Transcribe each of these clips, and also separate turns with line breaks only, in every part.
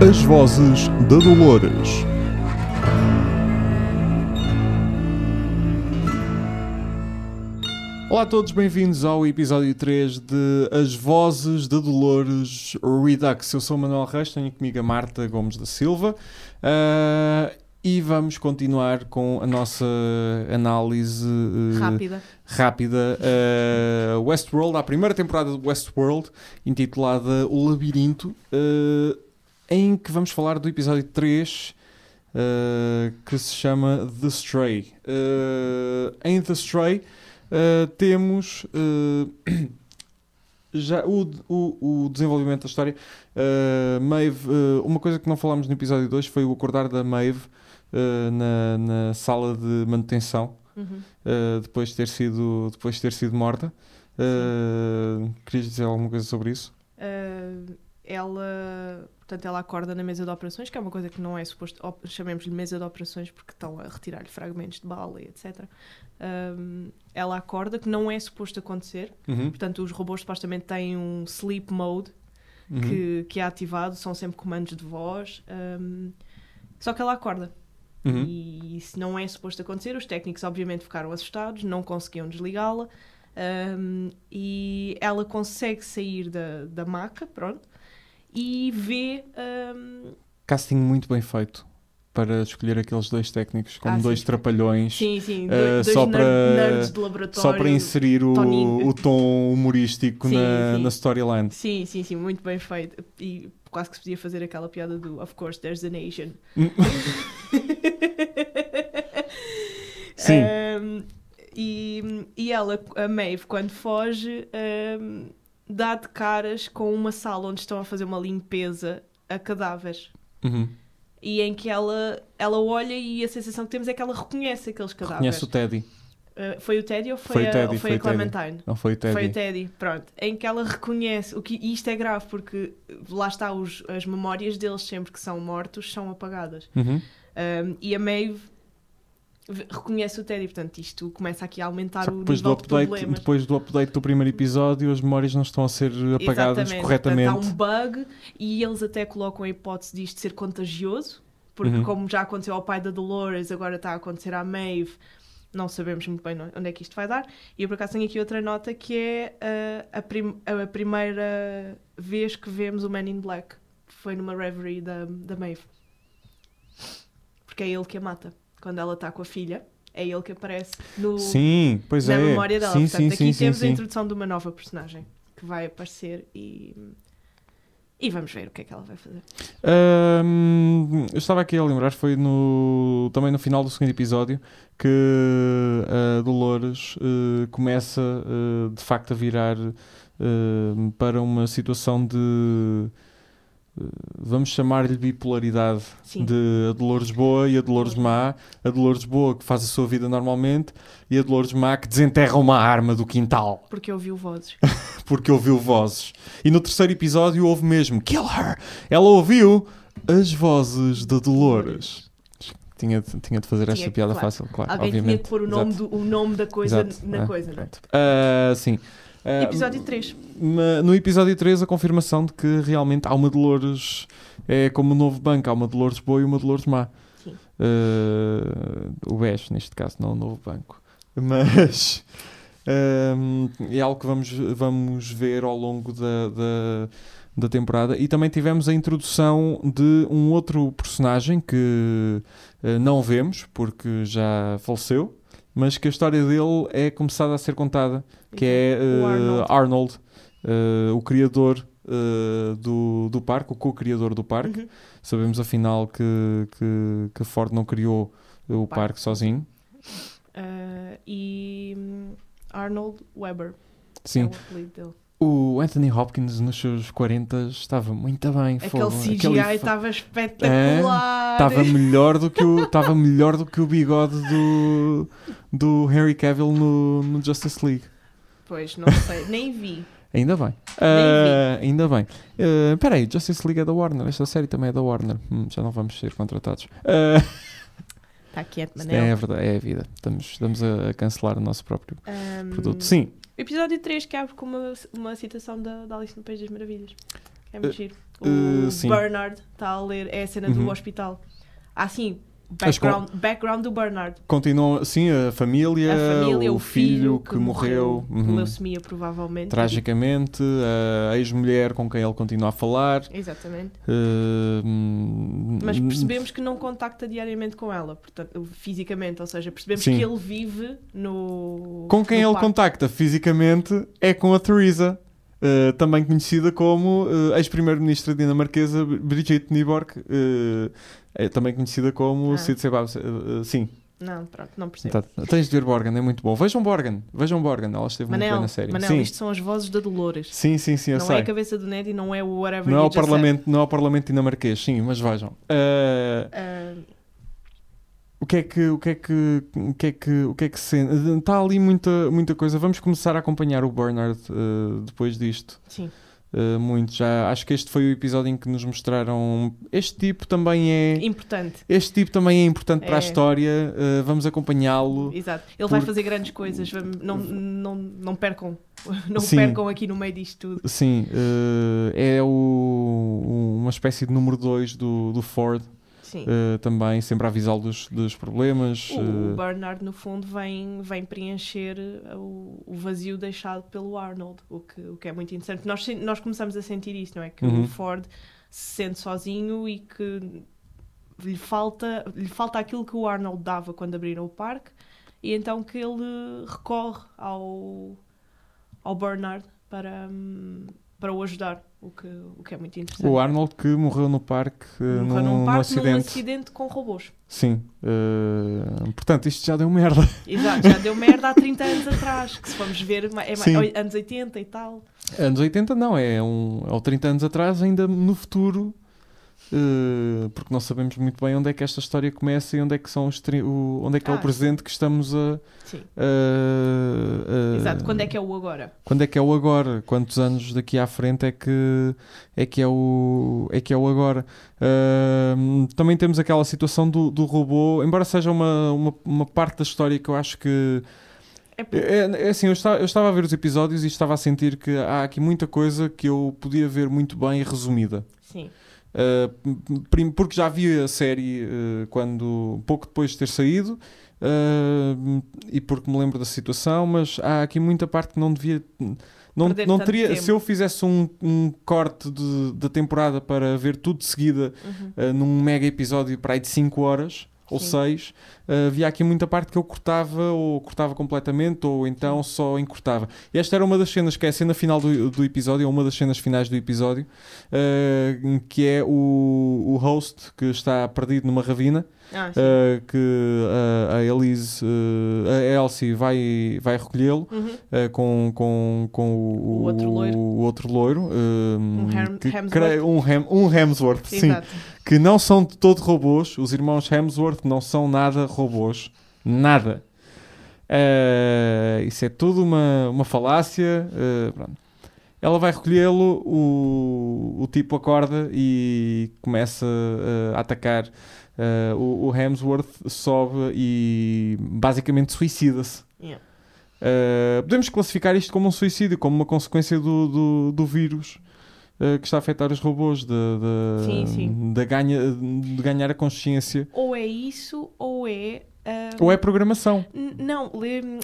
As Vozes da Dolores. Olá a todos, bem-vindos ao episódio 3 de As Vozes da Dolores Redux. Eu sou o Manuel Reis, tenho comigo a Marta Gomes da Silva uh, e vamos continuar com a nossa análise uh,
Rápida.
rápida uh, Westworld, a primeira temporada de Westworld, intitulada O Labirinto, uh, em que vamos falar do episódio 3, uh, que se chama The Stray. Uh, em The Stray uh, temos já o, o, o desenvolvimento da história. Maeve, uma coisa que não falámos no episódio 2 foi o acordar da Maeve na, na sala de manutenção
Uhum.
uh, depois de ter sido depois de ter sido morta. Querias dizer alguma coisa sobre isso?
Ela, portanto, ela acorda na mesa de operações, que é uma coisa que não é suposto, chamemos-lhe mesa de operações porque estão a retirar-lhe fragmentos de bala e etc. Um, ela acorda, que não é suposto acontecer,
Uhum.
portanto, os robôs supostamente têm um sleep mode
Uhum.
que, que é ativado, são sempre comandos de voz, um, só que ela acorda.
Uhum.
E isso não é suposto acontecer. Os técnicos, obviamente, ficaram assustados, não conseguiam desligá-la. um, e ela consegue sair da, da maca, pronto, e vê. um,
Casting muito bem feito para escolher aqueles dois técnicos como
Ah, sim.
dois trapalhões.
sim, sim,
Uh,
dois, dois
só para-
nerds de laboratório.
Só para inserir o, o tom humorístico
Sim,
na,
sim.
na storyline.
Sim, sim, sim, muito bem feito. E quase que se podia fazer aquela piada do Of course, there's an Asian.
Sim.
Um, e, e ela, a Maeve, quando foge, um, dá de caras com uma sala onde estão a fazer uma limpeza a cadáveres.
Uhum.
E em que ela, ela olha e a sensação que temos é que ela reconhece aqueles cadáveres.
Conhece o Teddy.
Uh, foi o Teddy ou foi,
Foi
a,
Teddy,
ou foi
foi
a
Teddy.
Clementine?
Não foi o Teddy.
Foi o Teddy, pronto. Em que ela reconhece, o que, e isto é grave porque lá está, os, as memórias deles sempre que são mortos são apagadas.
Uhum.
Um, e a Maeve reconhece o Teddy, portanto isto começa aqui a aumentar
Só
o
depois do,
de
update,
problemas.
depois do update do primeiro episódio, as memórias não estão a ser apagadas
Exatamente.
corretamente.
Portanto, há um bug e eles até colocam a hipótese disto ser contagioso, porque
Uhum.
como já aconteceu ao pai da Dolores, agora está a acontecer à Maeve, não sabemos muito bem onde é que isto vai dar. E eu por acaso tenho aqui outra nota que é uh, a, prim- a primeira vez que vemos o Man in Black. Foi numa reverie da, da Maeve. Porque é ele que a mata. Quando ela está com a filha, é ele que aparece no,
Sim, pois
na
é.
memória dela.
Sim,
Portanto,
sim,
aqui
sim,
temos a introdução de uma nova personagem que vai aparecer e, e vamos ver o que é que ela vai fazer.
Ahm, eu estava aqui a lembrar, foi no, também no final do segundo episódio que a Dolores eh, começa eh, de facto a virar eh, para uma situação de vamos chamar-lhe bipolaridade
Sim.
de a Dolores boa e a Dolores má. A Dolores boa que faz a sua vida normalmente e a Dolores má que desenterra uma arma do quintal
Porque ouviu vozes.
porque ouviu vozes. E no terceiro episódio houve mesmo Kill her! Ela ouviu as vozes da Dolores. Tinha, de- tinha de fazer
Tinha
esta piada
claro.
fácil, claro,
Alguém
obviamente.
tinha que pôr o nome, do, o nome da coisa
Exato.
na
Ah,
coisa, não é?
Ah, sim. Ah,
Episódio 3.
ma- no episódio 3, a confirmação de que realmente há uma Dolores. É como o novo banco, há uma Dolores boa e uma Dolores má. Ah, o BES, neste caso, não o novo banco. Mas. ahm, é algo que vamos, vamos ver ao longo da, da, da temporada. E também tivemos a introdução de um outro personagem que eh, não vemos, porque já faleceu, mas que a história dele é começada a ser contada que é
O
eh,
Arnold.
Arnold, eh, o criador eh, do, do parque, o co-criador do parque.
Uhum.
Sabemos afinal que, que, que Ford não criou o
Parque.
parque sozinho.
Ah, e hum, Arnold Weber. É
Sim,
o apelido dele.
O Anthony Hopkins nos seus 40 estava muito bem.
Aquele
fogo.
CGI
Aquele-
estava espetacular.
Estava melhor do que o estava melhor do que o bigode do do Henry Cavill no, no Justice League.
Pois, não sei, nem vi.
Ainda bem. Ah, ainda bem. Ah, Espera aí, Justice League é da Warner. Esta série também é da Warner. Hum, já não vamos ser contratados. Ah,
Está quieto,
isto
Manel.
é verdade, é a vida. Estamos, estamos a cancelar o nosso próprio
Ahm,
produto. Sim,
Episódio 3 que abre com uma, uma citação da, da Alice no País das Maravilhas. É muito giro.
uh,
O
sim.
Bernard está a ler, é a cena
Uhum.
do hospital. Ah, sim, background, background do Bernard.
Continuam, sim, a família,
A família,
o, filho que, morreu,
de
uhum,
leucemia, provavelmente.
tragicamente, a ex-mulher com quem ele continua a falar.
Exatamente.
uh, hum,
Mas percebemos que não contacta diariamente com ela, portanto, fisicamente, ou seja, percebemos
Sim.
que ele vive no.
Com quem
no
ele
parque.
contacta fisicamente é com a Theresa, uh, também conhecida como uh, ex-primeira-ministra dinamarquesa Brigitte Nyborg, uh, é também conhecida como
Ah.
Sid Sebab. sim,
Não, pronto, não percebo.
tá, tens de ver Borgen, é muito bom. Vejam Borgen, vejam Borgen, ela esteve muito bem
Manel,
na série.
Manel
sim.
isto são as vozes da Dolores.
sim, sim, sim, eu
não
sei.
é a cabeça do Ned e não é o whatever
Não é, o
just said.
parlamento, não é o Parlamento dinamarquês, sim, mas vejam. Uh, que é que o que é que o que é que o que é que se está ali muita muita coisa. Vamos começar a acompanhar o Bernard uh, depois disto.
sim.
Uh, muito já acho que este foi o episódio em que nos mostraram este tipo também é
Importante.
este tipo também é importante para a
É.
história uh, vamos acompanhá-lo
Exato. Ele vai
Por-
fazer grandes coisas. Não, não, não percam. Não
Sim.
percam aqui no meio disto tudo.
sim é o, uma espécie de número 2 do, do Ford. Uh, também sempre a avisá-lo dos, problemas
O,
uh,
Bernard, no fundo, vem, vem preencher uh, o, o vazio deixado pelo Arnold, o que, o que é muito interessante. Nós, nós começamos a sentir isso, não é? Que
Uhum.
o Ford se sente sozinho e que lhe falta, lhe falta aquilo que o Arnold dava quando abriram o parque, e então que ele recorre ao, ao Bernard para, hum, para o ajudar, o que, o que é muito interessante.
o Arnold que morreu no parque uh,
Morreu
num,
num
num
parque
acidente
num acidente com robôs.
sim uh, portanto isto já deu merda
Exato, já deu merda há 30 anos atrás, que se formos ver, é
Sim.
anos 80 e tal.
Anos 80 não, é um, é o 30 anos atrás, ainda no futuro, eh, porque não sabemos muito bem onde é que esta história começa e onde é que, são os o, onde é, que é
Ah,
o presente que estamos a.
Sim,
a- a-
exato. Quando é que é o agora?
Quando é que é o agora? Quantos anos daqui à frente é que é, que é, o, é, que é o agora? Ahm, também temos aquela situação do, do robô, embora seja uma, uma, uma parte da história que eu acho que
É,
é, é assim, eu estava, eu estava a ver os episódios e estava a sentir que há aqui muita coisa que eu podia ver muito bem resumida.
sim,
Uh, porque já vi a série uh, quando pouco depois de ter saído uh, e porque me lembro da situação, mas há aqui muita parte que não devia. Não,
Perder
não teria,
tempo.
se eu fizesse um, um corte da temporada para ver tudo de seguida
uhum.
uh, num mega episódio para aí de 5 horas ou
Sim.
6, havia aqui muita parte que eu cortava ou cortava completamente ou então só encurtava. E esta era uma das cenas que é a cena final do, do episódio, ou uma das cenas finais do episódio, uh, que é o, o host que está perdido numa ravina,
Ah,
uh, que uh, a Elise, uh, a Elsie vai, vai recolhê-lo.
Uhum.
Uh, com, com, com o,
O outro loiro.
o outro loiro, um,
Um Hem-
que
Hemsworth.
um, Hem- um Hemsworth, sim,
Exato.
que não são de todo robôs. Os irmãos Hemsworth não são nada robôs. Nada. Isso é tudo uma, uma falácia. Ela vai recolhê-lo, o, o tipo acorda e começa a atacar. Eh, o, o Hemsworth sobe e basicamente suicida-se.
Yeah.
Uh, podemos classificar isto como um suicídio, como uma consequência do, do, do vírus uh, que está a afetar os robôs, de, de,
Sim, sim.
de ganha, de ganhar a consciência.
Ou é isso, ou é.
Ou é programação.
Não,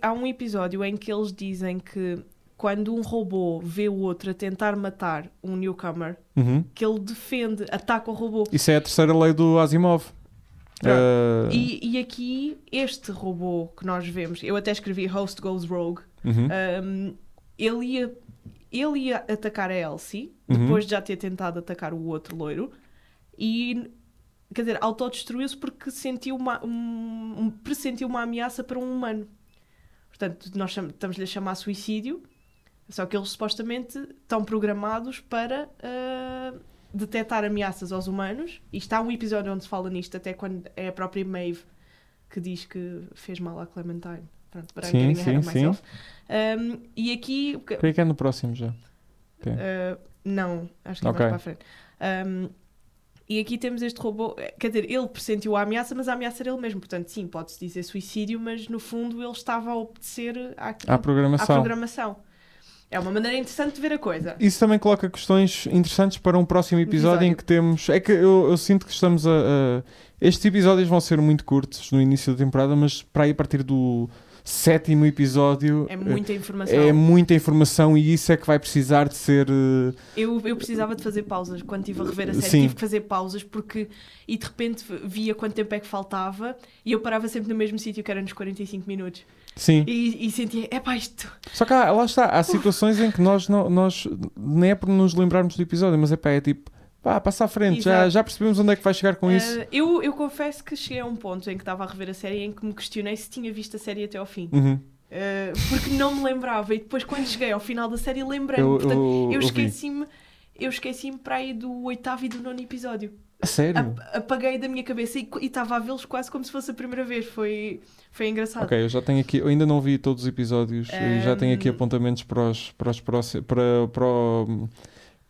há um episódio em que eles dizem que quando um robô vê o outro a tentar matar um newcomer,
Uhum.
que ele defende, ataca o robô.
Isso é a terceira lei do Asimov. Uh,
E, e aqui, este robô que nós vemos, eu até escrevi Host Goes Rogue,
uhum.
um, ele, ia, ele ia atacar a Elsie,
Uhum.
depois de já ter tentado atacar o outro loiro, e, quer dizer, autodestruiu-se porque sentiu uma, um, um- pressentiu uma ameaça para um humano. Portanto, nós estamos-lhe a chamar suicídio, só que eles supostamente estão programados para ah, detectar ameaças aos humanos. E está um episódio onde se fala nisto, até quando é a própria Maeve que diz que fez mal à Clementine. Pronto, I'm
Sim, sim, sim.
Um, e aqui,
Creio que é no próximo já. Ok.
Uh, não, acho que é
Ok.
mais para a frente. Um, e aqui temos este robô, quer dizer, ele pressentiu a ameaça, mas a ameaça era ele mesmo. Portanto, sim, pode-se dizer suicídio, mas no fundo ele estava a obedecer àquilo,
Há programação.
à programação. É uma maneira interessante de ver a coisa.
Isso também coloca questões interessantes para um próximo episódio, em
Episódio.
que temos. É que eu, eu sinto que estamos a, a- Estes episódios vão ser muito curtos no início da temporada, mas para aí a partir do sétimo episódio
É muita informação.
é muita informação e isso é que vai precisar de ser. eh,
Eu, eu precisava de fazer pausas quando estive a rever a série.
Sim.
Tive que fazer pausas porque. E de repente via quanto tempo é que faltava e eu parava sempre no mesmo sítio que era nos 45 minutos.
Sim.
E, e sentia, é pá, isto.
Só que há, lá está, há situações em que nós, não, nós nem é por nos lembrarmos do episódio, mas é pá, é tipo, pá, passa à frente, já,
Exato.
já percebemos onde é que vai chegar com isso.
Ah, eu, eu confesso que cheguei a um ponto em que estava a rever a série em que me questionei se tinha visto a série até ao fim.
Uhum.
Ah, porque não me lembrava. E depois, quando cheguei ao final da série, lembrei-me.
Eu,
Portanto,
eu,
esqueci-me. Eu esqueci-me para aí do oitavo e do nono episódio.
A sério?
Ap- apaguei da minha cabeça e estava a vê-los quase como se fosse a primeira vez. Foi, foi engraçado.
Ok, eu já tenho aqui, eu ainda não vi todos os episódios e já tenho aqui
Um,
apontamentos para os, para os próximos, para, para,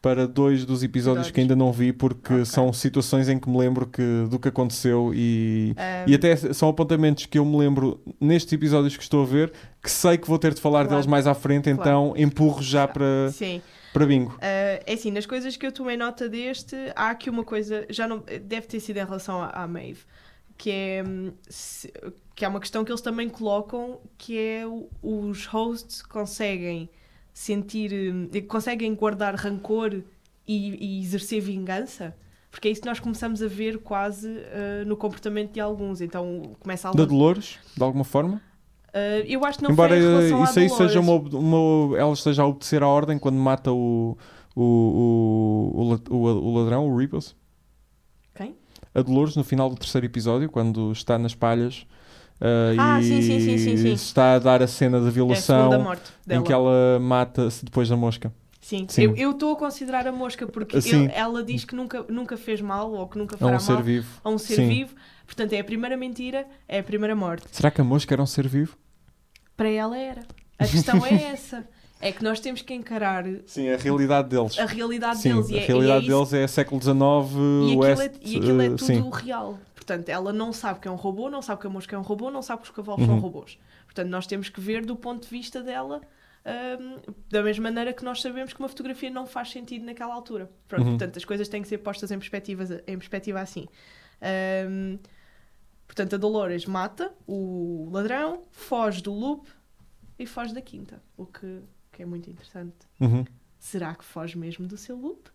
para dois dos episódios que ainda não vi porque
Ok.
são situações em que me lembro que, do que aconteceu e,
Ah,
e até são apontamentos que eu me lembro nestes episódios que estou a ver que sei que vou ter de falar
Claro.
deles mais à frente,
Claro.
então empurro já para,
Sim.
Para bingo.
Ah, é assim, nas coisas que eu tomei nota deste, há aqui uma coisa, já não deve ter sido em relação à, à Maeve, que é, hum, se- que é uma questão que eles também colocam, que é os hosts conseguem sentir, hum, conseguem guardar rancor e, e exercer vingança. Porque é isso que nós começamos a ver quase ah, no comportamento de alguns. Então começa a
Da Dolores, de alguma forma.
Ah, eu acho que não
Embora
foi em relação
isso aí seja uma, uma- ela esteja a obedecer à ordem quando mata o, o, o, o, o, ladrão, o Rebus.
Quem?
A Dolores, no final do terceiro episódio, quando está nas palhas ah,
Ah,
e
sim, sim, sim,
está a dar a cena da
É a
violação
morte
em que ela mata-se depois da mosca.
Sim,
Sim.
eu estou a considerar a mosca porque ele- ela diz que nunca, nunca fez mal ou que nunca
É
fará
um ser
mal
vivo.
a um ser
Sim.
vivo. Portanto, é a primeira mentira, é a primeira morte.
Será que a mosca era um ser vivo?
Para ela era. A questão é essa. É que nós temos que encarar
Sim, a realidade deles.
a realidade
Sim,
deles. E
a
é,
realidade
e é isso-
deles é século XIX,
e aquilo,
West.
é, e aquilo é
eh,
tudo
sim.
real. Portanto, ela não sabe que é um robô, não sabe que a mosca é um robô, não sabe que os cavalos
Uhum.
são robôs. Portanto, nós temos que ver do ponto de vista dela, hum, da mesma maneira que nós sabemos que uma fotografia não faz sentido naquela altura. Pronto,
Uhum.
Portanto, as coisas têm que ser postas em, perspectivas, em perspectiva assim. Hum, portanto, a Dolores mata o ladrão, foge do loop e foge da quinta. O que, que é muito interessante.
Uhum.
Será que foge mesmo do seu loop?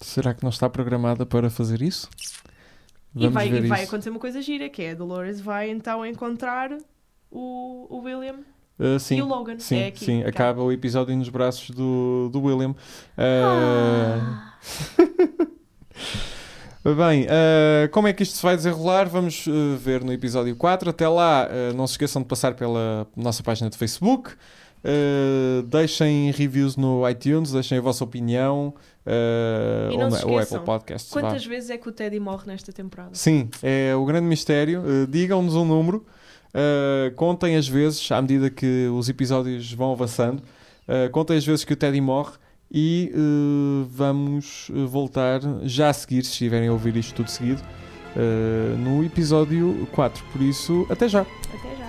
Será que não está programada para fazer isso?
E
Vamos
vai,
ver
e vai acontecer uma coisa gira, que é a Dolores vai então encontrar o, o William
Uh, sim,
e o Logan.
sim,
é aqui,
sim. Acaba o episódio nos braços do, do William. Uh,
Ah,
Bem, uh, como é que isto se vai desenrolar? Vamos uh, ver no episódio 4. Até lá, uh, não se esqueçam de passar pela nossa página de Facebook. Deixem reviews no iTunes, deixem a vossa opinião. uh, ou,
esqueçam,
Apple Podcasts. vá.
quantas vezes é que o Teddy morre nesta temporada?
Sim, é o grande mistério. Digam-nos um número, contem as vezes, à medida que os episódios vão avançando, contem as vezes que o Teddy morre e uh, vamos uh, voltar já a seguir, se estiverem a ouvir isto tudo seguido, uh, no episódio 4. Por isso, até já!
Até já.